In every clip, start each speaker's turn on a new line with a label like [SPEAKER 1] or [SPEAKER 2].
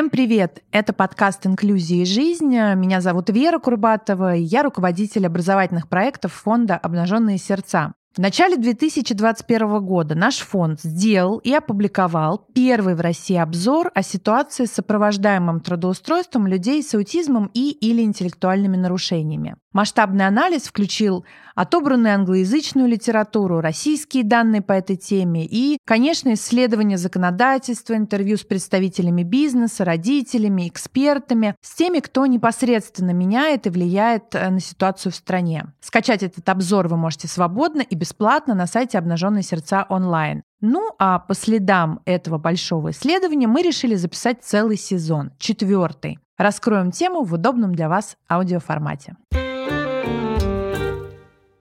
[SPEAKER 1] Всем привет! Это подкаст «Инклюзия и жизнь». Меня зовут Вера Курбатова, и я руководитель образовательных проектов фонда «Обнаженные сердца». В начале 2021 года наш фонд сделал и опубликовал первый в России обзор о ситуации с сопровождаемым трудоустройством людей с аутизмом и или интеллектуальными нарушениями. Масштабный анализ включил отобранную англоязычную литературу, российские данные по этой теме и, конечно, исследования законодательства, интервью с представителями бизнеса, родителями, экспертами, с теми, кто непосредственно меняет и влияет э, на ситуацию в стране. Скачать этот обзор вы можете свободно и бесплатно на сайте «Обнаженные сердца онлайн». Ну а по следам этого большого исследования мы решили записать целый сезон, четвертый. Раскроем тему в удобном для вас аудиоформате.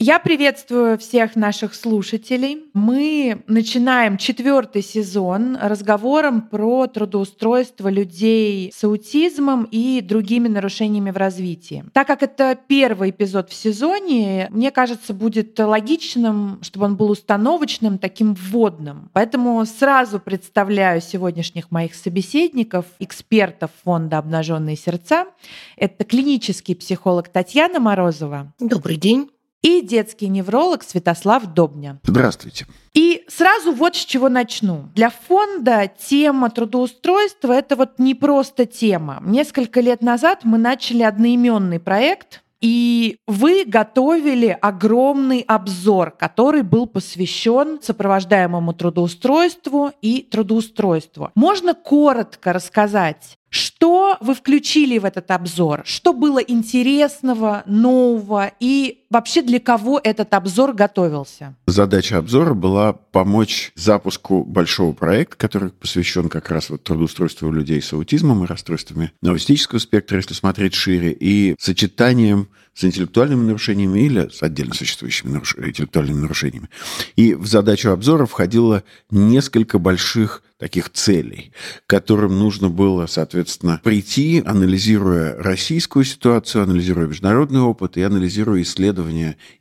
[SPEAKER 1] Я приветствую всех наших слушателей. Мы начинаем четвертый сезон разговором про трудоустройство людей с аутизмом и другими нарушениями в развитии. Так как это первый эпизод в сезоне, мне кажется, будет логичным, чтобы он был установочным, таким вводным. Поэтому сразу представляю сегодняшних моих собеседников, экспертов фонда «Обнаженные сердца». Это клинический психолог Татьяна Морозова.
[SPEAKER 2] Добрый день
[SPEAKER 1] и детский невролог Святослав Добня.
[SPEAKER 3] Здравствуйте.
[SPEAKER 1] И сразу вот с чего начну. Для фонда тема трудоустройства – это вот не просто тема. Несколько лет назад мы начали одноименный проект, и вы готовили огромный обзор, который был посвящен сопровождаемому трудоустройству и трудоустройству. Можно коротко рассказать, что вы включили в этот обзор? Что было интересного, нового и вообще для кого этот обзор готовился?
[SPEAKER 3] Задача обзора была помочь запуску большого проекта, который посвящен как раз вот трудоустройству людей с аутизмом и расстройствами аутистического спектра, если смотреть шире, и сочетанием с интеллектуальными нарушениями или с отдельно существующими наруш... интеллектуальными нарушениями. И в задачу обзора входило несколько больших таких целей, к которым нужно было, соответственно, прийти, анализируя российскую ситуацию, анализируя международный опыт и анализируя исследования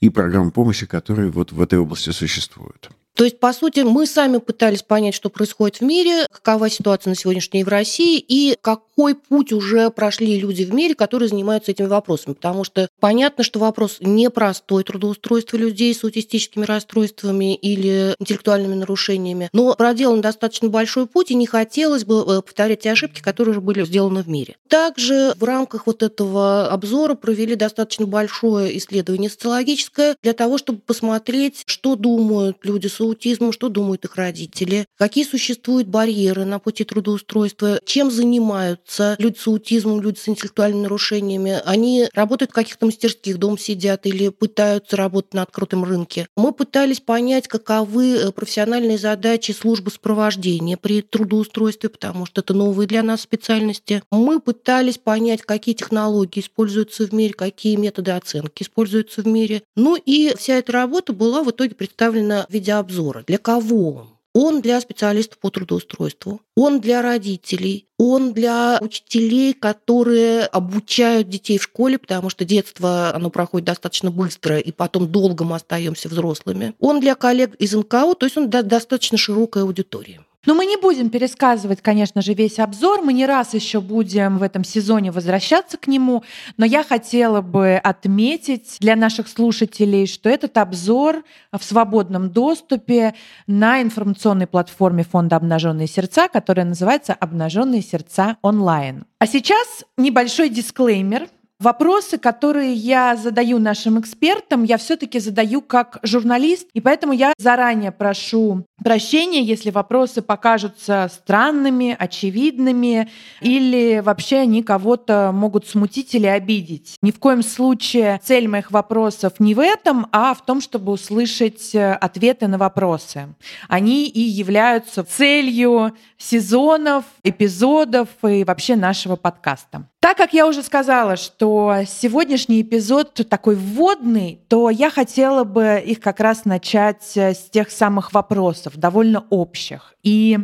[SPEAKER 3] и программы помощи, которые вот в этой области существуют.
[SPEAKER 2] То есть, по сути, мы сами пытались понять, что происходит в мире, какова ситуация на сегодняшний день в России и какой путь уже прошли люди в мире, которые занимаются этими вопросами. Потому что понятно, что вопрос непростой трудоустройство людей с аутистическими расстройствами или интеллектуальными нарушениями, но проделан достаточно большой путь, и не хотелось бы э, повторять те ошибки, которые уже были сделаны в мире. Также в рамках вот этого обзора провели достаточно большое исследование социологическое для того, чтобы посмотреть, что думают люди с аутизмом, что думают их родители, какие существуют барьеры на пути трудоустройства, чем занимаются люди с аутизмом, люди с интеллектуальными нарушениями. Они работают в каких-то мастерских, дом сидят или пытаются работать на открытом рынке. Мы пытались понять, каковы э, профессиональные задачи службы сопровождения при трудоустройстве, потому что это новые для нас специальности. Мы пытались понять, какие технологии используются в мире, какие методы оценки используются в мире. Ну и вся эта работа была в итоге представлена в виде обзора. Для кого он? Он для специалистов по трудоустройству, он для родителей, он для учителей, которые обучают детей в школе, потому что детство, оно проходит достаточно быстро, и потом долго мы остаемся взрослыми. Он для коллег из НКО, то есть он достаточно широкая аудитория.
[SPEAKER 1] Но мы не будем пересказывать, конечно же, весь обзор. Мы не раз еще будем в этом сезоне возвращаться к нему. Но я хотела бы отметить для наших слушателей, что этот обзор в свободном доступе на информационной платформе фонда «Обнаженные сердца», которая называется «Обнаженные сердца онлайн». А сейчас небольшой дисклеймер – Вопросы, которые я задаю нашим экспертам, я все-таки задаю как журналист, и поэтому я заранее прошу прощения, если вопросы покажутся странными, очевидными, или вообще они кого-то могут смутить или обидеть. Ни в коем случае цель моих вопросов не в этом, а в том, чтобы услышать э, ответы на вопросы. Они и являются целью сезонов, эпизодов и вообще нашего подкаста. Так как я уже сказала, что сегодняшний эпизод такой вводный, то я хотела бы их как раз начать э, с тех самых вопросов, довольно общих. И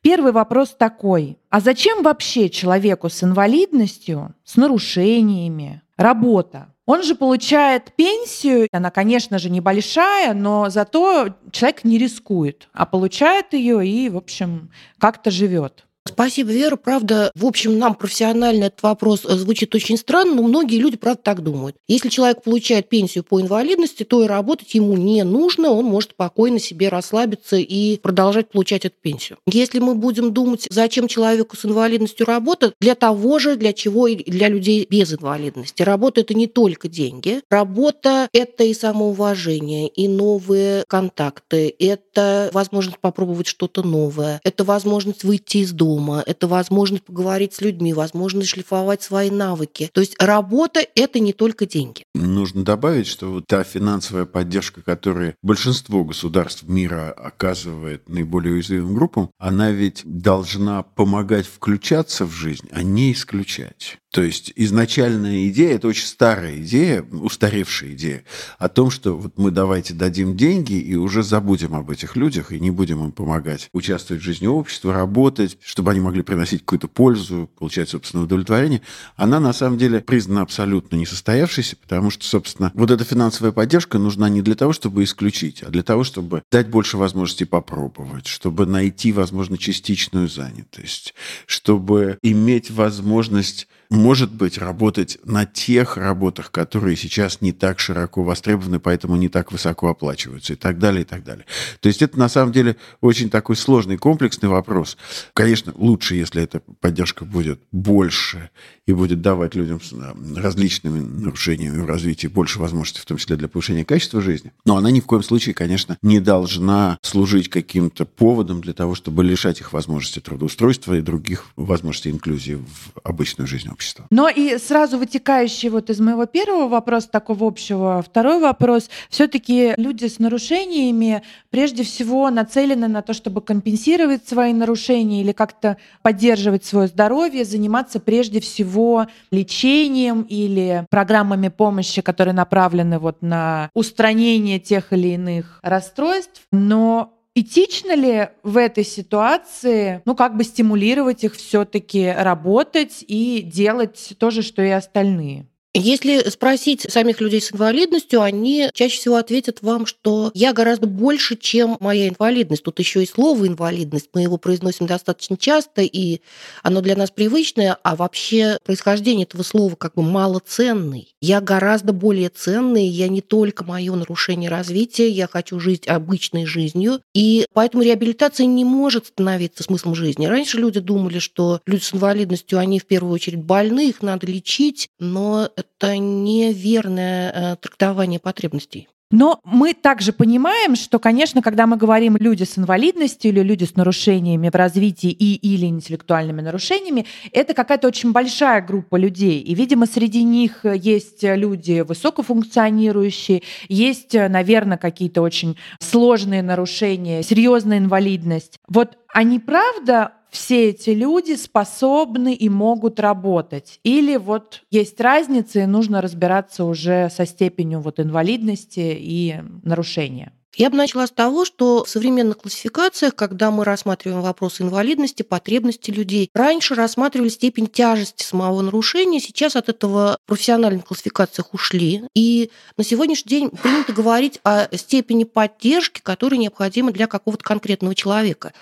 [SPEAKER 1] первый вопрос такой. А зачем вообще человеку с инвалидностью, с нарушениями, работа? Он же получает пенсию, она, конечно же, небольшая, но зато человек не рискует, а получает ее и, в общем, как-то живет.
[SPEAKER 2] Спасибо, Вера. Правда, в общем, нам профессионально этот вопрос э, звучит очень странно, но многие люди, правда, так думают. Если человек получает пенсию по инвалидности, то и работать ему не нужно, он может спокойно себе расслабиться и продолжать получать эту пенсию. Если мы будем думать, зачем человеку с инвалидностью работать, для того же, для чего и для людей без инвалидности. Работа – это не только деньги. Работа – это и самоуважение, и новые контакты, это возможность попробовать что-то новое, это возможность выйти из дома, дома, это возможность поговорить с людьми, возможность шлифовать свои навыки. То есть работа – это не только деньги.
[SPEAKER 3] Нужно добавить, что вот та финансовая поддержка, которую большинство государств мира оказывает наиболее уязвимым группам, она ведь должна помогать включаться в жизнь, а не исключать. То есть изначальная идея, это очень старая идея, устаревшая идея, о том, что вот мы давайте дадим деньги и уже забудем об этих людях и не будем им помогать участвовать в жизни общества, работать, чтобы они могли приносить какую-то пользу, получать собственное удовлетворение, она на самом деле признана абсолютно несостоявшейся, потому что, собственно, вот эта финансовая поддержка нужна не для того, чтобы исключить, а для того, чтобы дать больше возможностей попробовать, чтобы найти, возможно, частичную занятость, чтобы иметь возможность может быть, работать на тех работах, которые сейчас не так широко востребованы, поэтому не так высоко оплачиваются и так далее, и так далее. То есть это на самом деле очень такой сложный, комплексный вопрос. Конечно, лучше, если эта поддержка будет больше и будет давать людям с различными нарушениями в развитии больше возможностей, в том числе для повышения качества жизни. Но она ни в коем случае, конечно, не должна служить каким-то поводом для того, чтобы лишать их возможности трудоустройства и других возможностей инклюзии в обычную жизнь общества.
[SPEAKER 1] Но и сразу вытекающий вот из моего первого вопроса, такого общего, второй вопрос. Все-таки люди с нарушениями прежде всего нацелены на то, чтобы компенсировать свои нарушения или как-то поддерживать свое здоровье, заниматься прежде всего лечением или программами помощи, которые направлены вот на устранение тех или иных расстройств. Но Этично ли в этой ситуации, ну, как бы стимулировать их все-таки работать и делать то же, что и остальные?
[SPEAKER 2] Если спросить самих людей с инвалидностью, они чаще всего ответят вам, что я гораздо больше, чем моя инвалидность. Тут еще и слово инвалидность. Мы его произносим достаточно часто, и оно для нас привычное, а вообще происхождение этого слова как бы малоценный. Я гораздо более ценный, я не только мое нарушение развития, я хочу жить обычной жизнью, и поэтому реабилитация не может становиться смыслом жизни. Раньше люди думали, что люди с инвалидностью, они в первую очередь больны, их надо лечить, но это неверное э, трактование потребностей.
[SPEAKER 1] Но мы также понимаем, что, конечно, когда мы говорим люди с инвалидностью или люди с нарушениями в развитии и или интеллектуальными нарушениями, это какая-то очень большая группа людей. И, видимо, среди них есть люди высокофункционирующие, есть, наверное, какие-то очень сложные нарушения, серьезная инвалидность. Вот они правда все эти люди способны и могут работать? Или вот есть разница, и нужно разбираться уже со степенью вот инвалидности и нарушения?
[SPEAKER 2] Я бы начала с того, что в современных классификациях, когда мы рассматриваем вопросы инвалидности, потребности людей, раньше рассматривали степень тяжести самого нарушения, сейчас от этого в профессиональных классификациях ушли. И на сегодняшний день принято говорить о степени поддержки, которая необходима для какого-то конкретного человека.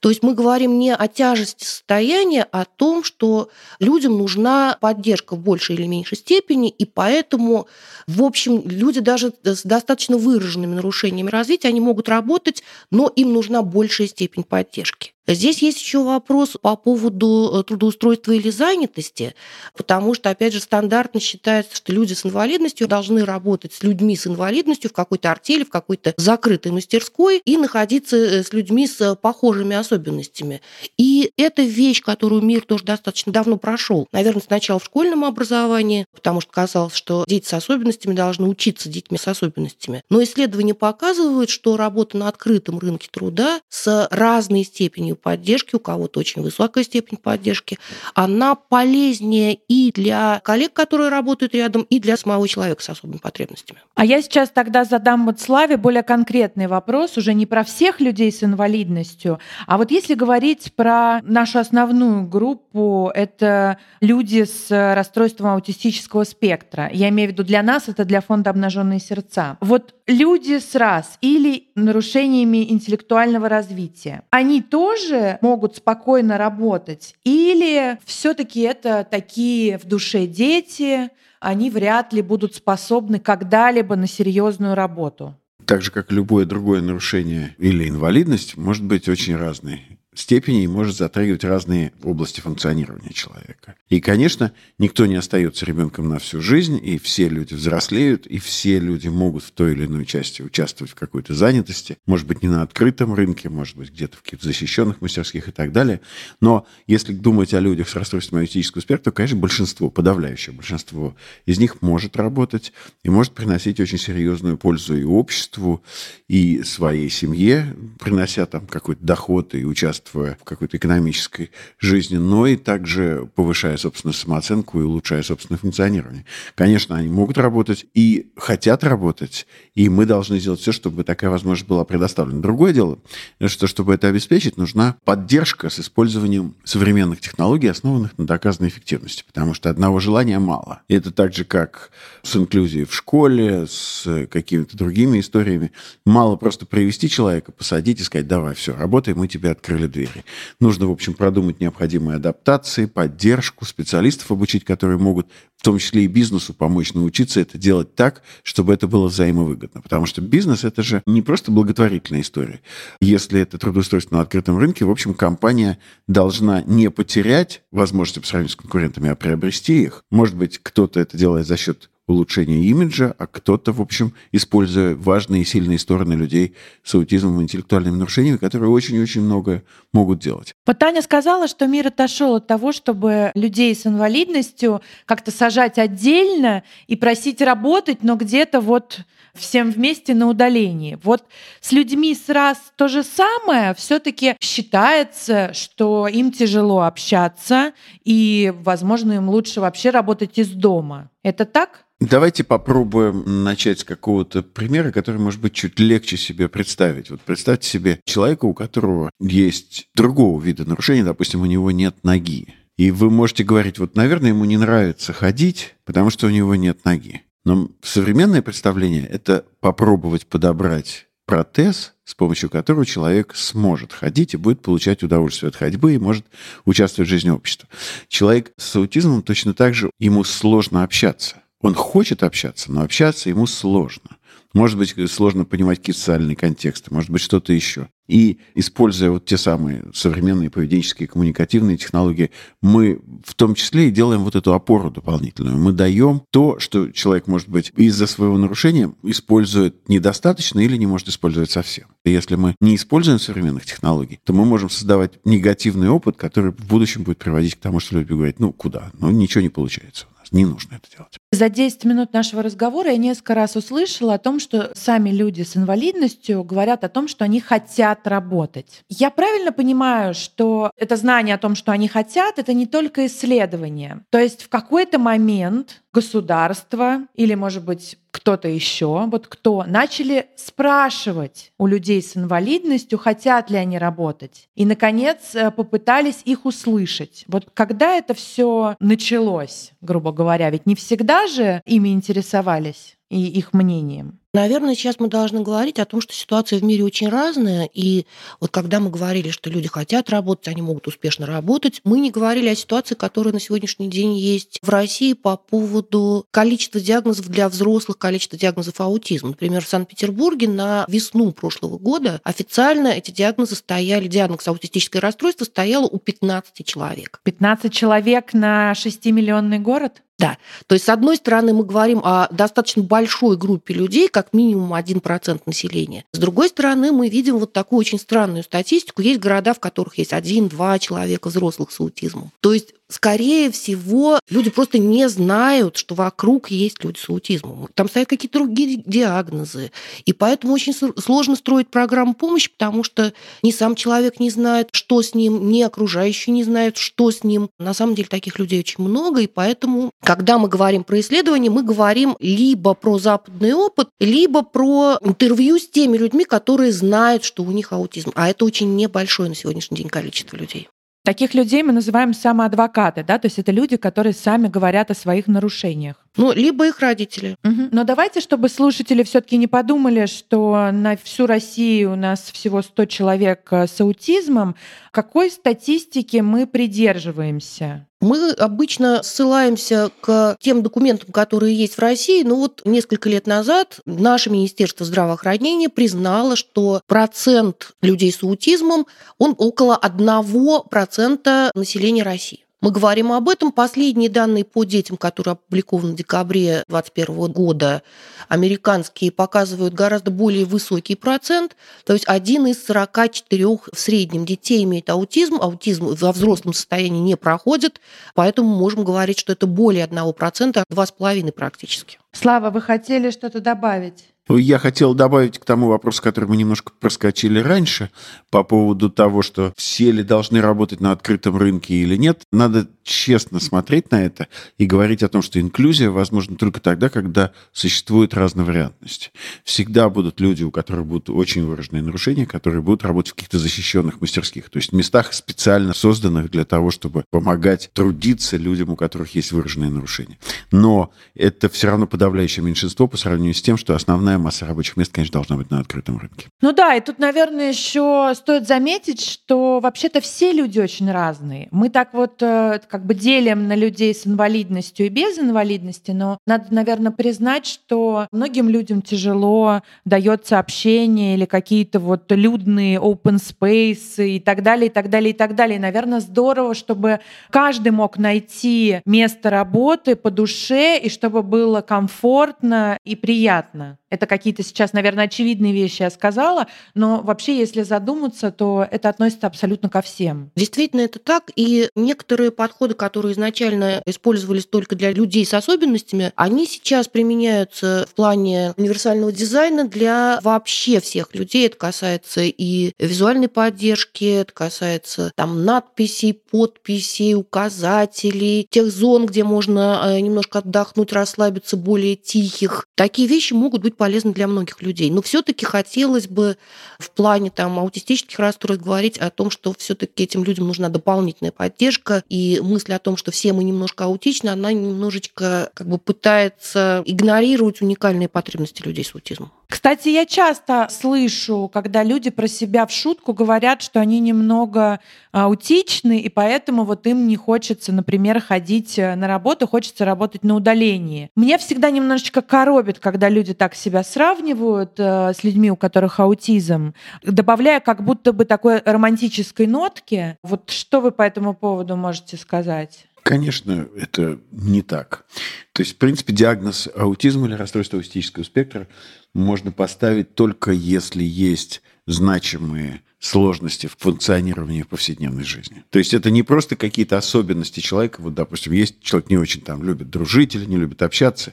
[SPEAKER 2] То есть мы говорим не о тяжести состояния, а о том, что людям нужна поддержка в большей или меньшей степени, и поэтому, в общем, люди даже с достаточно выраженными нарушениями развития, они могут работать, но им нужна большая степень поддержки. Здесь есть еще вопрос по поводу э, трудоустройства или занятости, потому что, опять же, стандартно считается, что люди с инвалидностью должны работать с людьми с инвалидностью в какой-то артели, в какой-то закрытой мастерской и находиться э, с людьми с похожими особенностями. И это вещь, которую мир тоже достаточно давно прошел. Наверное, сначала в школьном образовании, потому что казалось, что дети с особенностями должны учиться детьми с особенностями. Но исследования показывают, что работа на открытом рынке труда с разной степенью поддержки, у кого-то очень высокая степень поддержки, она полезнее и для коллег, которые работают рядом, и для самого человека с особыми потребностями.
[SPEAKER 1] А я сейчас тогда задам вот Славе более конкретный вопрос, уже не про всех людей с инвалидностью, а вот если говорить про нашу основную группу, это люди с расстройством аутистического спектра. Я имею в виду для нас, это для фонда «Обнаженные сердца». Вот люди с РАС или нарушениями интеллектуального развития, они тоже тоже могут спокойно работать? Или все-таки это такие в душе дети, они вряд ли будут способны когда-либо на серьезную работу?
[SPEAKER 3] Так же, как любое другое нарушение или инвалидность, может быть очень разной степени и может затрагивать разные области функционирования человека. И, конечно, никто не остается ребенком на всю жизнь, и все люди взрослеют, и все люди могут в той или иной части участвовать в какой-то занятости, может быть, не на открытом рынке, может быть, где-то в каких-то защищенных мастерских и так далее. Но если думать о людях с расстройством аутического спектра, то, конечно, большинство, подавляющее большинство из них может работать и может приносить очень серьезную пользу и обществу, и своей семье, принося там какой-то доход и участвуя в какой-то экономической жизни, но и также повышая собственную самооценку и улучшая собственное функционирование. Конечно, они могут работать и хотят работать, и мы должны сделать все, чтобы такая возможность была предоставлена. Другое дело, что чтобы это обеспечить, нужна поддержка с использованием современных технологий, основанных на доказанной эффективности, потому что одного желания мало. И это так же, как с инклюзией в школе, с какими-то другими историями. Мало просто привести человека, посадить и сказать, давай, все, работай, мы тебе открыли двери. Нужно, в общем, продумать необходимые адаптации, поддержку, специалистов обучить, которые могут, в том числе и бизнесу, помочь научиться это делать так, чтобы это было взаимовыгодно. Потому что бизнес – это же не просто благотворительная история. Если это трудоустройство на открытом рынке, в общем, компания должна не потерять возможности по сравнению с конкурентами, а приобрести их. Может быть, кто-то это делает за счет улучшения имиджа, а кто-то, в общем, используя важные и сильные стороны людей с аутизмом и интеллектуальными нарушениями, которые очень-очень много могут делать.
[SPEAKER 1] Вот Таня сказала, что мир отошел от того, чтобы людей с инвалидностью как-то сажать отдельно и просить работать, но где-то вот всем вместе на удалении. Вот с людьми с раз то же самое, все-таки считается, что им тяжело общаться, и, возможно, им лучше вообще работать из дома. Это так?
[SPEAKER 3] Давайте попробуем начать с какого-то примера, который, может быть, чуть легче себе представить. Вот представьте себе человека, у которого есть другого вида нарушения, допустим, у него нет ноги. И вы можете говорить, вот, наверное, ему не нравится ходить, потому что у него нет ноги. Но современное представление – это попробовать подобрать протез, с помощью которого человек сможет ходить и будет получать удовольствие от ходьбы и может участвовать в жизни общества. Человек с аутизмом точно так же, ему сложно общаться. Он хочет общаться, но общаться ему сложно. Может быть, сложно понимать какие-то социальные контексты, может быть, что-то еще. И используя вот те самые современные поведенческие коммуникативные технологии, мы в том числе и делаем вот эту опору дополнительную. Мы даем то, что человек, может быть, из-за своего нарушения использует недостаточно или не может использовать совсем. И если мы не используем современных технологий, то мы можем создавать негативный опыт, который в будущем будет приводить к тому, что люди говорить, ну куда, ну ничего не получается у нас, не нужно это делать.
[SPEAKER 1] За 10 минут нашего разговора я несколько раз услышала о том, что сами люди с инвалидностью говорят о том, что они хотят работать. Я правильно понимаю, что это знание о том, что они хотят, это не только исследование. То есть в какой-то момент государство или, может быть, кто-то еще, вот кто, начали спрашивать у людей с инвалидностью, хотят ли они работать. И, наконец, э, попытались их услышать. Вот когда это все началось, грубо говоря, ведь не всегда же ими интересовались и их мнением.
[SPEAKER 2] Наверное, сейчас мы должны говорить о том, что ситуация в мире очень разная. И вот когда мы говорили, что люди хотят работать, они могут успешно работать, мы не говорили о ситуации, которая на сегодняшний день есть в России по поводу количества диагнозов для взрослых, количества диагнозов аутизма. Например, в Санкт-Петербурге на весну прошлого года официально эти диагнозы стояли, диагноз аутистическое расстройство стояло у 15 человек.
[SPEAKER 1] 15 человек на 6-миллионный город?
[SPEAKER 2] Да. То есть, с одной стороны, мы говорим о достаточно большой группе людей, как минимум 1% населения. С другой стороны, мы видим вот такую очень странную статистику. Есть города, в которых есть один-два человека взрослых с аутизмом. То есть скорее всего, люди просто не знают, что вокруг есть люди с аутизмом. Там стоят какие-то другие диагнозы. И поэтому очень сложно строить программу помощи, потому что ни сам человек не знает, что с ним, ни окружающие не знают, что с ним. На самом деле таких людей очень много, и поэтому, когда мы говорим про исследования, мы говорим либо про западный опыт, либо про интервью с теми людьми, которые знают, что у них аутизм. А это очень небольшое на сегодняшний день количество людей.
[SPEAKER 1] Таких людей мы называем самоадвокаты, да, то есть это люди, которые сами говорят о своих нарушениях.
[SPEAKER 2] Ну, либо их родители.
[SPEAKER 1] Угу. Но давайте, чтобы слушатели все-таки не подумали, что на всю Россию у нас всего 100 человек э, с аутизмом, какой статистики мы придерживаемся?
[SPEAKER 2] Мы обычно ссылаемся к тем документам, которые есть в России. Но вот несколько лет назад наше Министерство здравоохранения признало, что процент людей с аутизмом, он около 1% населения России. Мы говорим об этом. Последние данные по детям, которые опубликованы в декабре 2021 года, американские, показывают гораздо более высокий процент. То есть один из 44 в среднем детей имеет аутизм. Аутизм во взрослом состоянии не проходит, поэтому можем говорить, что это более 1%, 2,5% практически.
[SPEAKER 1] Слава, вы хотели что-то добавить?
[SPEAKER 3] Я хотел добавить к тому вопросу, который мы немножко проскочили раньше, по поводу того, что все ли должны работать на открытом рынке или нет. Надо честно смотреть на это и говорить о том, что инклюзия возможна только тогда, когда существует разновариантность. Всегда будут люди, у которых будут очень выраженные нарушения, которые будут работать в каких-то защищенных мастерских, то есть местах специально созданных для того, чтобы помогать трудиться людям, у которых есть выраженные нарушения. Но это все равно подавляющее меньшинство по сравнению с тем, что основная масса рабочих мест, конечно, должна быть на открытом рынке.
[SPEAKER 1] Ну да, и тут, наверное, еще стоит заметить, что вообще-то все люди очень разные. Мы так вот э, как бы делим на людей с инвалидностью и без инвалидности, но надо, наверное, признать, что многим людям тяжело дается общение или какие-то вот людные open space и так далее, и так далее, и так далее. И, наверное, здорово, чтобы каждый мог найти место работы по душе и чтобы было комфортно и приятно. Это какие-то сейчас, наверное, очевидные вещи я сказала, но вообще, если задуматься, то это относится абсолютно ко всем.
[SPEAKER 2] Действительно, это так. И некоторые подходы, которые изначально использовались только для людей с особенностями, они сейчас применяются в плане универсального дизайна для вообще всех людей. Это касается и визуальной поддержки, это касается там надписей, подписей, указателей, тех зон, где можно э, немножко отдохнуть, расслабиться, более тихих. Такие вещи могут быть полезно для многих людей. Но все-таки хотелось бы в плане там, аутистических расстройств говорить о том, что все-таки этим людям нужна дополнительная поддержка. И мысль о том, что все мы немножко аутичны, она немножечко как бы пытается игнорировать уникальные потребности людей с аутизмом.
[SPEAKER 1] Кстати, я часто слышу, когда люди про себя в шутку говорят, что они немного аутичны, и поэтому вот им не хочется, например, ходить э, на работу, хочется работать на удалении. Мне всегда немножечко коробит, когда люди так себя сравнивают э, с людьми, у которых аутизм, добавляя как будто бы такой романтической нотки. Вот что вы по этому поводу можете сказать?
[SPEAKER 3] Конечно, это не так. То есть, в принципе, диагноз аутизма или расстройства аутистического спектра можно поставить только если есть значимые сложности в функционировании в повседневной жизни. То есть это не просто какие-то особенности человека. Вот, допустим, есть человек не очень там любит дружить или не любит общаться,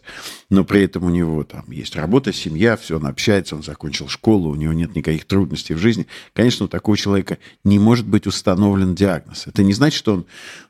[SPEAKER 3] но при этом у него там есть работа, семья, все, он общается, он закончил школу, у него нет никаких трудностей в жизни. Конечно, у такого человека не может быть установлен диагноз. Это не значит, что он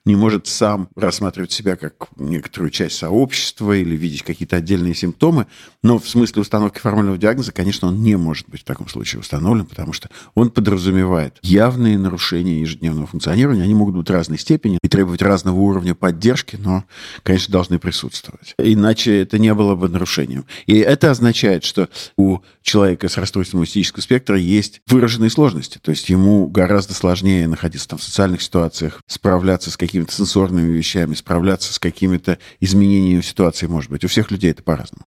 [SPEAKER 3] не может сам рассматривать себя как некоторую часть сообщества или видеть какие-то отдельные симптомы, но в смысле установки формального диагноза, конечно, он не может быть в таком случае установлен, потому что он подразумевает подразумевает явные нарушения ежедневного функционирования. Они могут быть разной степени и требовать разного уровня поддержки, но, конечно, должны присутствовать. Иначе это не было бы нарушением. И это означает, что у человека с расстройством аутистического спектра есть выраженные сложности. То есть ему гораздо сложнее находиться там в социальных ситуациях, справляться с какими-то сенсорными вещами, справляться с какими-то изменениями ситуации, может быть. У всех людей это по-разному.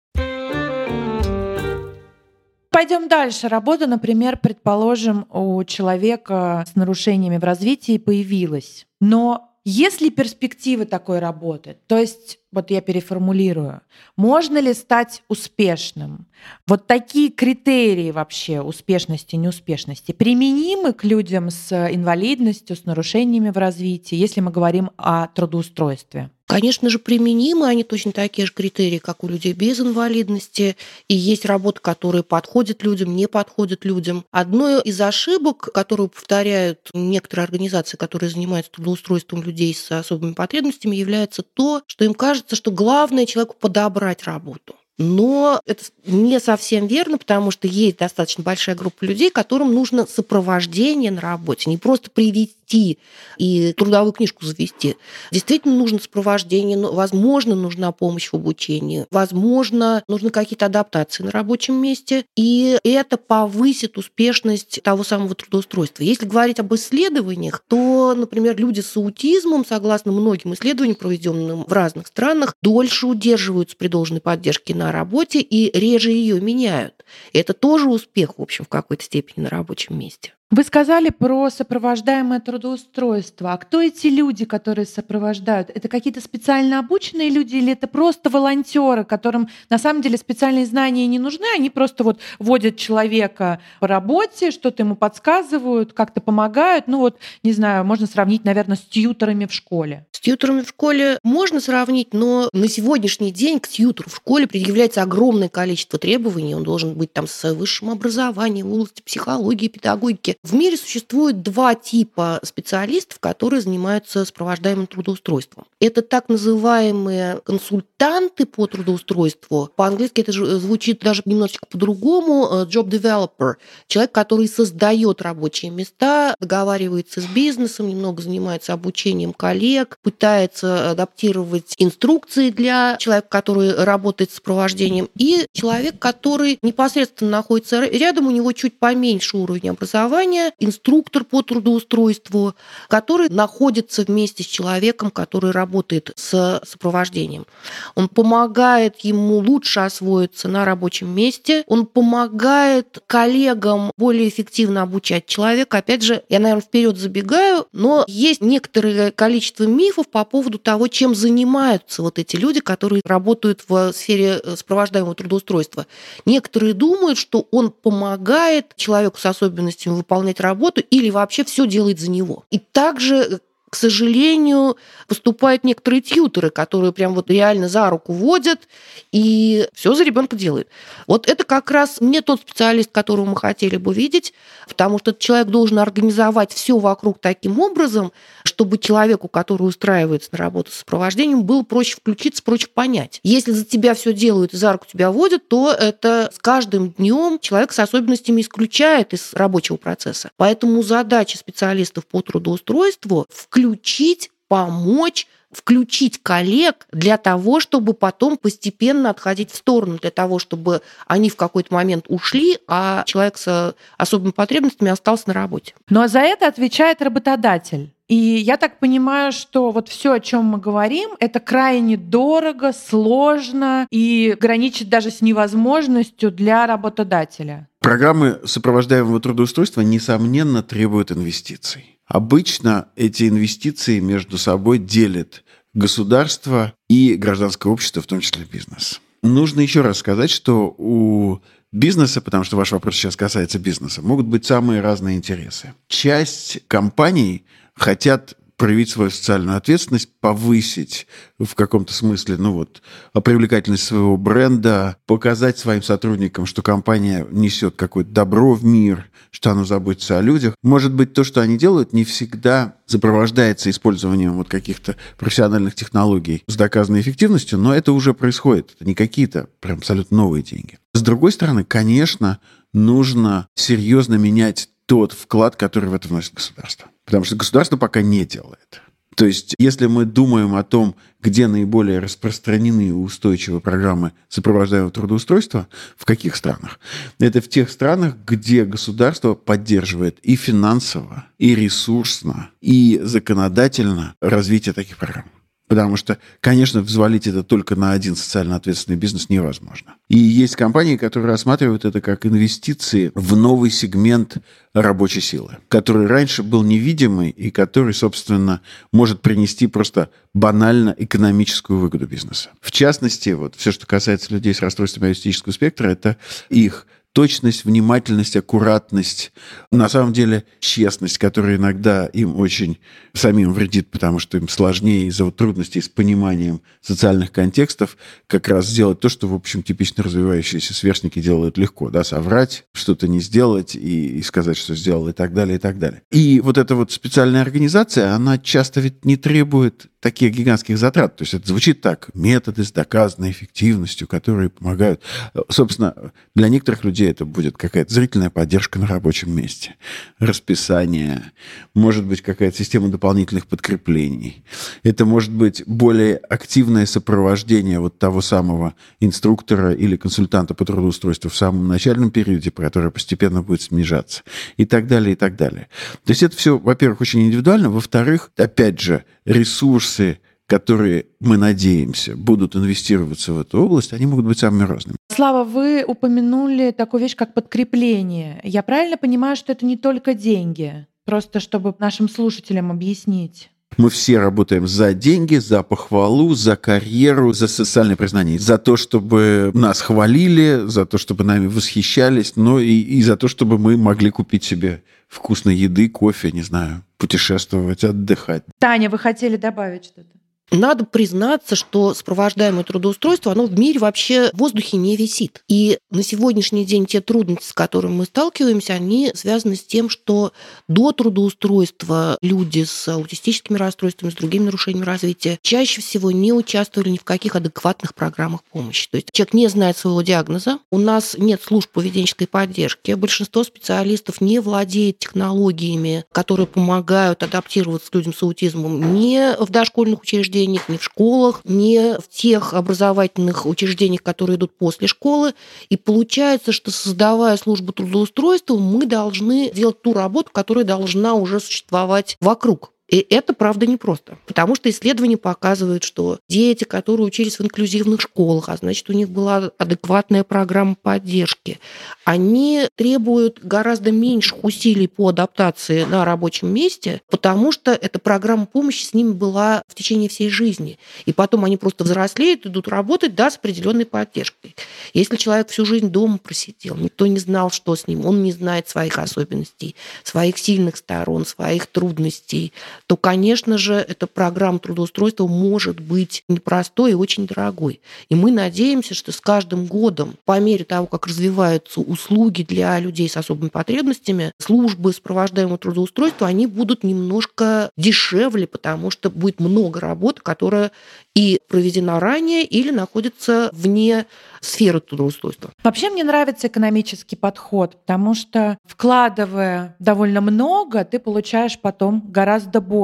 [SPEAKER 1] Пойдем дальше. Работа, например, предположим, у человека с нарушениями в развитии появилась. Но есть ли перспективы такой работы? То есть, вот я переформулирую, можно ли стать успешным? Вот такие критерии вообще успешности неуспешности применимы к людям с инвалидностью, с нарушениями в развитии, если мы говорим о трудоустройстве?
[SPEAKER 2] Конечно же, применимы они точно такие же критерии, как у людей без инвалидности. И есть работы, которые подходят людям, не подходят людям. Одной из ошибок, которую повторяют некоторые организации, которые занимаются трудоустройством людей с особыми потребностями, является то, что им кажется, что главное человеку подобрать работу. Но это не совсем верно, потому что есть достаточно большая группа людей, которым нужно сопровождение на работе, не просто привести и трудовую книжку завести. Действительно нужно сопровождение, возможно, нужна помощь в обучении, возможно, нужны какие-то адаптации на рабочем месте, и это повысит успешность того самого трудоустройства. Если говорить об исследованиях, то, например, люди с аутизмом, согласно многим исследованиям, проведенным в разных странах, дольше удерживаются при должной поддержке на работе и реже ее меняют. Это тоже успех, в общем, в какой-то степени на рабочем месте.
[SPEAKER 1] Вы сказали про сопровождаемое трудоустройство. А кто эти люди, которые сопровождают? Это какие-то специально обученные люди или это просто волонтеры, которым на самом деле специальные знания не нужны, они просто вот водят человека по работе, что-то ему подсказывают, как-то помогают. Ну вот, не знаю, можно сравнить, наверное, с тьюторами в школе.
[SPEAKER 2] С тьюторами в школе можно сравнить, но на сегодняшний день к тьютору в школе предъявляется огромное количество требований. Он должен быть там с высшим образованием в области психологии, педагогики. В мире существует два типа специалистов, которые занимаются сопровождаемым трудоустройством. Это так называемые консультанты по трудоустройству. По-английски это звучит даже немножечко по-другому. Э, job developer. Человек, который создает рабочие места, договаривается с бизнесом, немного занимается обучением коллег, пытается адаптировать инструкции для человека, который работает с сопровождением. И человек, который непосредственно находится рядом, у него чуть поменьше уровень образования, инструктор по трудоустройству, который находится вместе с человеком, который работает работает с сопровождением. Он помогает ему лучше освоиться на рабочем месте, он помогает коллегам более эффективно обучать человека. Опять же, я, наверное, вперед забегаю, но есть некоторое количество мифов по поводу того, чем занимаются вот эти люди, которые работают в сфере э, сопровождаемого трудоустройства. Некоторые думают, что он помогает человеку с особенностями выполнять работу или вообще все делает за него. И также к сожалению, поступают некоторые тьютеры, которые прям вот реально за руку водят и все за ребенка делают. Вот это как раз не тот специалист, которого мы хотели бы видеть, потому что человек должен организовать все вокруг таким образом, чтобы человеку, который устраивается на работу с сопровождением, было проще включиться, проще понять. Если за тебя все делают и за руку тебя водят, то это с каждым днем человек с особенностями исключает из рабочего процесса. Поэтому задача специалистов по трудоустройству в включить, помочь, включить коллег для того, чтобы потом постепенно отходить в сторону, для того, чтобы они в какой-то момент ушли, а человек с особыми потребностями остался на работе.
[SPEAKER 1] Ну а за это отвечает работодатель. И я так понимаю, что вот все, о чем мы говорим, это крайне дорого, сложно и граничит даже с невозможностью для работодателя.
[SPEAKER 3] Программы сопровождаемого трудоустройства, несомненно, требуют инвестиций. Обычно эти инвестиции между собой делят государство и гражданское общество, в том числе бизнес. Нужно еще раз сказать, что у бизнеса, потому что ваш вопрос сейчас касается бизнеса, могут быть самые разные интересы. Часть компаний хотят проявить свою социальную ответственность, повысить в каком-то смысле, ну вот, привлекательность своего бренда, показать своим сотрудникам, что компания несет какое-то добро в мир, что она заботится о людях. Может быть, то, что они делают, не всегда сопровождается использованием вот каких-то профессиональных технологий с доказанной эффективностью, но это уже происходит. Это не какие-то прям абсолютно новые деньги. С другой стороны, конечно, нужно серьезно менять тот вклад, который в это вносит государство. Потому что государство пока не делает. То есть, если мы думаем о том, где наиболее распространены и устойчивые программы сопровождаемого трудоустройства, в каких странах? Это в тех странах, где государство поддерживает и финансово, и ресурсно, и законодательно развитие таких программ. Потому что, конечно, взвалить это только на один социально ответственный бизнес невозможно. И есть компании, которые рассматривают это как инвестиции в новый сегмент рабочей силы, который раньше был невидимый и который, собственно, может принести просто банально экономическую выгоду бизнеса. В частности, вот все, что касается людей с расстройством аутистического спектра, это их точность, внимательность, аккуратность, на самом деле честность, которая иногда им очень самим вредит, потому что им сложнее из-за вот трудностей с пониманием социальных контекстов как раз сделать то, что, в общем, типично развивающиеся сверстники делают легко, да, соврать, что-то не сделать и, и сказать, что сделал, и так далее, и так далее. И вот эта вот специальная организация, она часто ведь не требует таких гигантских затрат. То есть это звучит так. Методы с доказанной эффективностью, которые помогают. Собственно, для некоторых людей это будет какая-то зрительная поддержка на рабочем месте, расписание, может быть какая-то система дополнительных подкреплений. Это может быть более активное сопровождение вот того самого инструктора или консультанта по трудоустройству в самом начальном периоде, которое постепенно будет снижаться. И так далее, и так далее. То есть это все, во-первых, очень индивидуально. Во-вторых, опять же, ресурсы, которые, мы надеемся, будут инвестироваться в эту область, они могут быть самыми разными.
[SPEAKER 1] Слава, вы упомянули такую вещь, как подкрепление. Я правильно понимаю, что это не только деньги? Просто чтобы нашим слушателям объяснить.
[SPEAKER 3] Мы все работаем за деньги, за похвалу, за карьеру, за социальное признание, за то, чтобы нас хвалили, за то, чтобы нами восхищались, но и, и за то, чтобы мы могли купить себе вкусной еды, кофе, не знаю, путешествовать, отдыхать.
[SPEAKER 1] Таня, вы хотели добавить что-то?
[SPEAKER 2] Надо признаться, что сопровождаемое трудоустройство, оно в мире вообще в воздухе не висит. И на сегодняшний день те трудности, с которыми мы сталкиваемся, они связаны с тем, что до трудоустройства люди с аутистическими расстройствами, с другими нарушениями развития чаще всего не участвовали ни в каких адекватных программах помощи. То есть человек не знает своего диагноза, у нас нет служб поведенческой поддержки, большинство специалистов не владеет технологиями, которые помогают адаптироваться к людям с аутизмом не в дошкольных учреждениях, учреждениях, ни в школах, ни в тех образовательных учреждениях, которые идут после школы. И получается, что создавая службу трудоустройства, мы должны делать ту работу, которая должна уже существовать вокруг. И это, правда, непросто. Потому что исследования показывают, что дети, которые учились в инклюзивных школах, а значит, у них была адекватная программа поддержки, они требуют гораздо меньших усилий по адаптации на рабочем месте, потому что эта программа помощи с ними была в течение всей жизни. И потом они просто взрослеют, идут работать, да, с определенной поддержкой. Если человек всю жизнь дома просидел, никто не знал, что с ним, он не знает своих особенностей, своих сильных сторон, своих трудностей, то, конечно же, эта программа трудоустройства может быть непростой и очень дорогой. И мы надеемся, что с каждым годом, по мере того, как развиваются услуги для людей с особыми потребностями, службы сопровождаемого трудоустройства, они будут немножко дешевле, потому что будет много работы, которая и проведена ранее или находится вне сферы трудоустройства.
[SPEAKER 1] Вообще мне нравится экономический подход, потому что вкладывая довольно много, ты получаешь потом гораздо больше.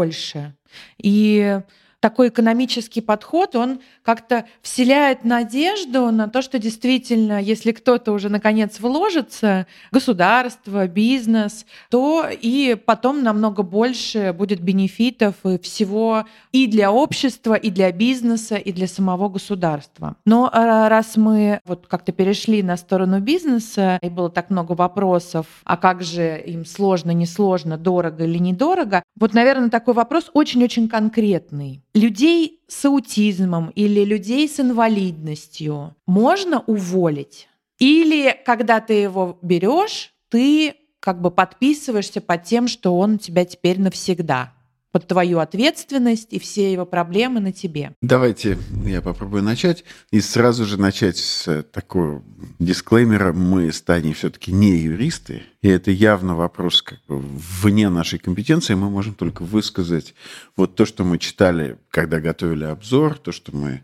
[SPEAKER 1] И такой экономический подход, он как-то вселяет надежду на то, что действительно, если кто-то уже наконец вложится, государство, бизнес, то и потом намного больше будет бенефитов и всего и для общества, и для бизнеса, и для самого государства. Но а, раз мы вот как-то перешли на сторону бизнеса, и было так много вопросов, а как же им сложно, несложно, дорого или недорого, вот, наверное, такой вопрос очень-очень конкретный людей с аутизмом или людей с инвалидностью можно уволить? Или когда ты его берешь, ты как бы подписываешься под тем, что он у тебя теперь навсегда под твою ответственность и все его проблемы на тебе.
[SPEAKER 3] Давайте я попробую начать. И сразу же начать с такого дисклеймера. Мы с Таней все-таки не юристы, и это явно вопрос как бы вне нашей компетенции. Мы можем только высказать вот то, что мы читали, когда готовили обзор, то, что мы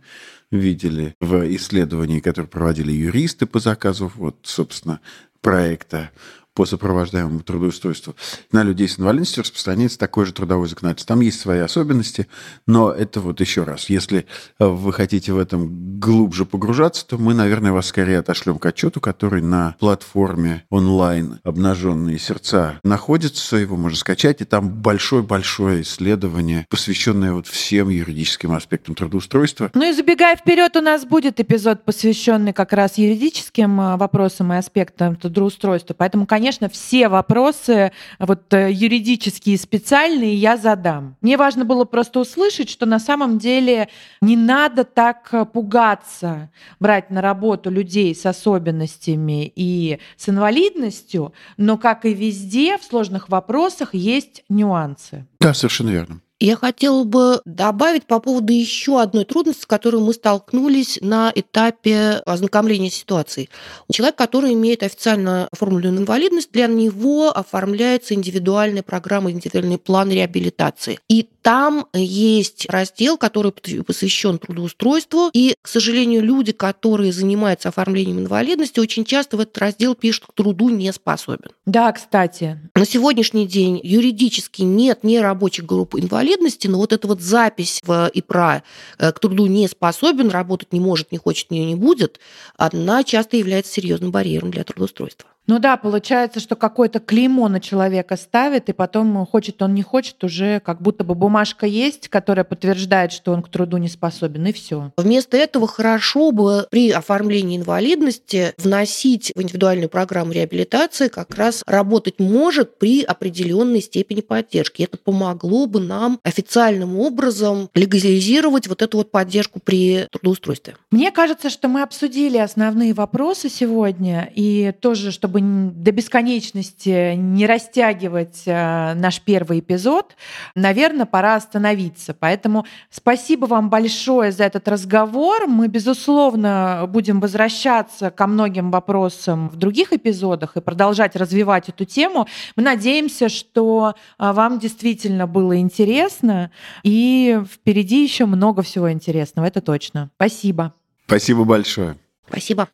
[SPEAKER 3] видели в исследовании, которое проводили юристы по заказу, вот, собственно, проекта по сопровождаемому трудоустройству на людей с инвалидностью распространяется такое же трудовое законодательство. Там есть свои особенности, но это вот еще раз. Если э, вы хотите в этом глубже погружаться, то мы, наверное, вас скорее отошлем к отчету, который на платформе онлайн «Обнаженные сердца» находится, его можно скачать, и там большое-большое исследование, посвященное вот всем юридическим аспектам трудоустройства.
[SPEAKER 1] Ну и забегая вперед, у нас будет эпизод, посвященный как раз юридическим э, вопросам и аспектам трудоустройства, поэтому, конечно, конечно, все вопросы вот э, юридические специальные я задам. Мне важно было просто услышать, что на самом деле не надо так пугаться брать на работу людей с особенностями и с инвалидностью, но, как и везде, в сложных вопросах есть нюансы.
[SPEAKER 3] Да, совершенно верно.
[SPEAKER 2] Я хотела бы добавить по поводу еще одной трудности, с которой мы столкнулись на этапе ознакомления с ситуацией. Человек, который имеет официально оформленную инвалидность, для него оформляется индивидуальная программа, индивидуальный план реабилитации. И там есть раздел, который посвящен трудоустройству. И, к сожалению, люди, которые занимаются оформлением инвалидности, очень часто в этот раздел пишут «к труду не способен».
[SPEAKER 1] Да, кстати.
[SPEAKER 2] На сегодняшний день юридически нет ни рабочих групп инвалидности, но вот эта вот запись в ИПРА э, к труду не способен, работать не может, не хочет, не, не будет, она часто является серьезным барьером для трудоустройства.
[SPEAKER 1] Ну да, получается, что какое-то клеймо на человека ставит, и потом, хочет он не хочет, уже как будто бы бумажка есть, которая подтверждает, что он к труду не способен, и все.
[SPEAKER 2] Вместо этого хорошо бы при оформлении инвалидности вносить в индивидуальную программу реабилитации как раз работать может при определенной степени поддержки. Это помогло бы нам официальным образом легализировать вот эту вот поддержку при трудоустройстве.
[SPEAKER 1] Мне кажется, что мы обсудили основные вопросы сегодня, и тоже, чтобы до бесконечности не растягивать э, наш первый эпизод, наверное, пора остановиться. Поэтому спасибо вам большое за этот разговор. Мы, безусловно, будем возвращаться ко многим вопросам в других эпизодах и продолжать развивать эту тему. Мы надеемся, что э, вам действительно было интересно, и впереди еще много всего интересного, это точно. Спасибо.
[SPEAKER 3] Спасибо большое.
[SPEAKER 2] Спасибо.